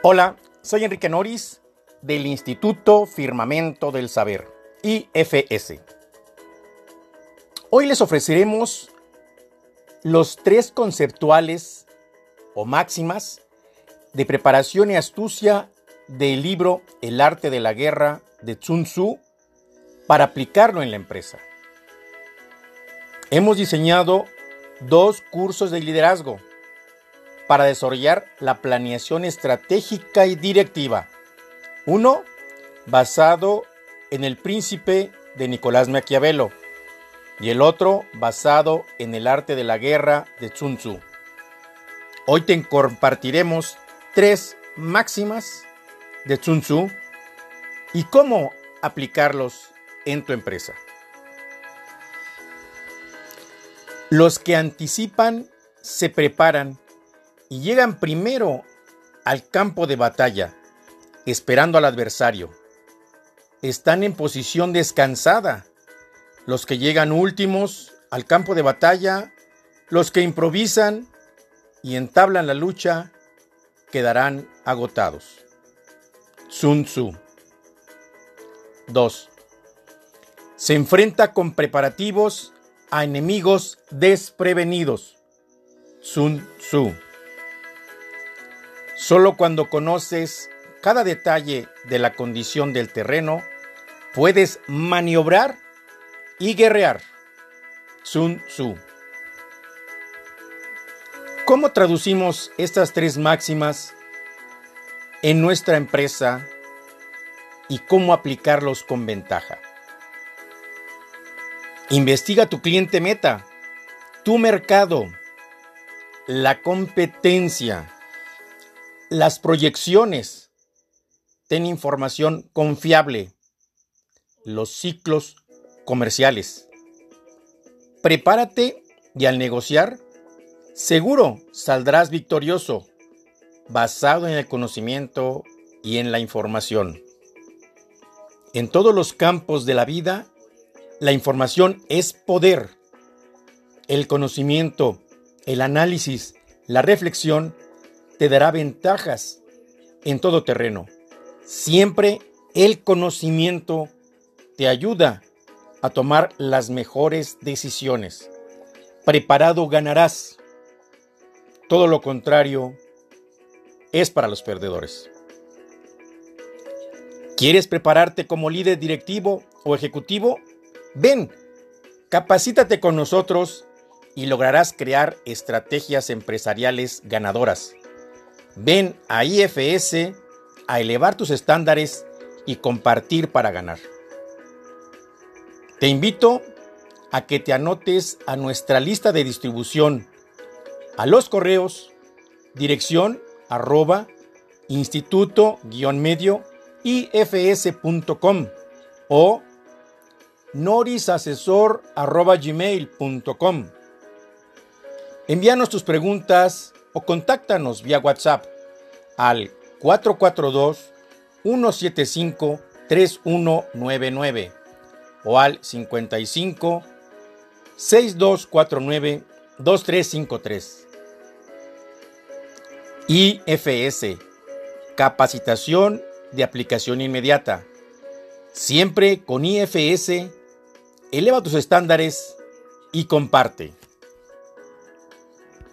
Hola, soy Enrique Noris del Instituto Firmamento del Saber, IFS. Hoy les ofreceremos los tres conceptuales o máximas de preparación y astucia del libro El arte de la guerra de Sun Tzu para aplicarlo en la empresa. Hemos diseñado dos cursos de liderazgo para desarrollar la planeación estratégica y directiva. Uno, basado en el príncipe de Nicolás Maquiavelo, y el otro basado en el arte de la guerra de Sun Tzu. Hoy te compartiremos tres máximas de Sun Tzu y cómo aplicarlos en tu empresa. Los que anticipan se preparan y llegan primero al campo de batalla, esperando al adversario. Están en posición descansada. Los que llegan últimos al campo de batalla, los que improvisan y entablan la lucha, quedarán agotados. Sun Tzu 2. Se enfrenta con preparativos a enemigos desprevenidos. Sun Tzu Solo cuando conoces cada detalle de la condición del terreno, puedes maniobrar y guerrear. Sun Tzu. ¿Cómo traducimos estas tres máximas en nuestra empresa y cómo aplicarlos con ventaja? Investiga tu cliente meta, tu mercado, la competencia las proyecciones. Ten información confiable. Los ciclos comerciales. Prepárate y al negociar, seguro saldrás victorioso, basado en el conocimiento y en la información. En todos los campos de la vida, la información es poder. El conocimiento, el análisis, la reflexión te dará ventajas en todo terreno. Siempre el conocimiento te ayuda a tomar las mejores decisiones. Preparado ganarás. Todo lo contrario es para los perdedores. ¿Quieres prepararte como líder directivo o ejecutivo? Ven, capacítate con nosotros y lograrás crear estrategias empresariales ganadoras. Ven a IFS a elevar tus estándares y compartir para ganar. Te invito a que te anotes a nuestra lista de distribución a los correos dirección arroba instituto-medio ifs.com o norisasesor arroba gmail.com. Envíanos tus preguntas o contáctanos vía WhatsApp al 442-175-3199 o al 55 6249 2353. IFS, capacitación de aplicación inmediata. Siempre con IFS, eleva tus estándares y comparte.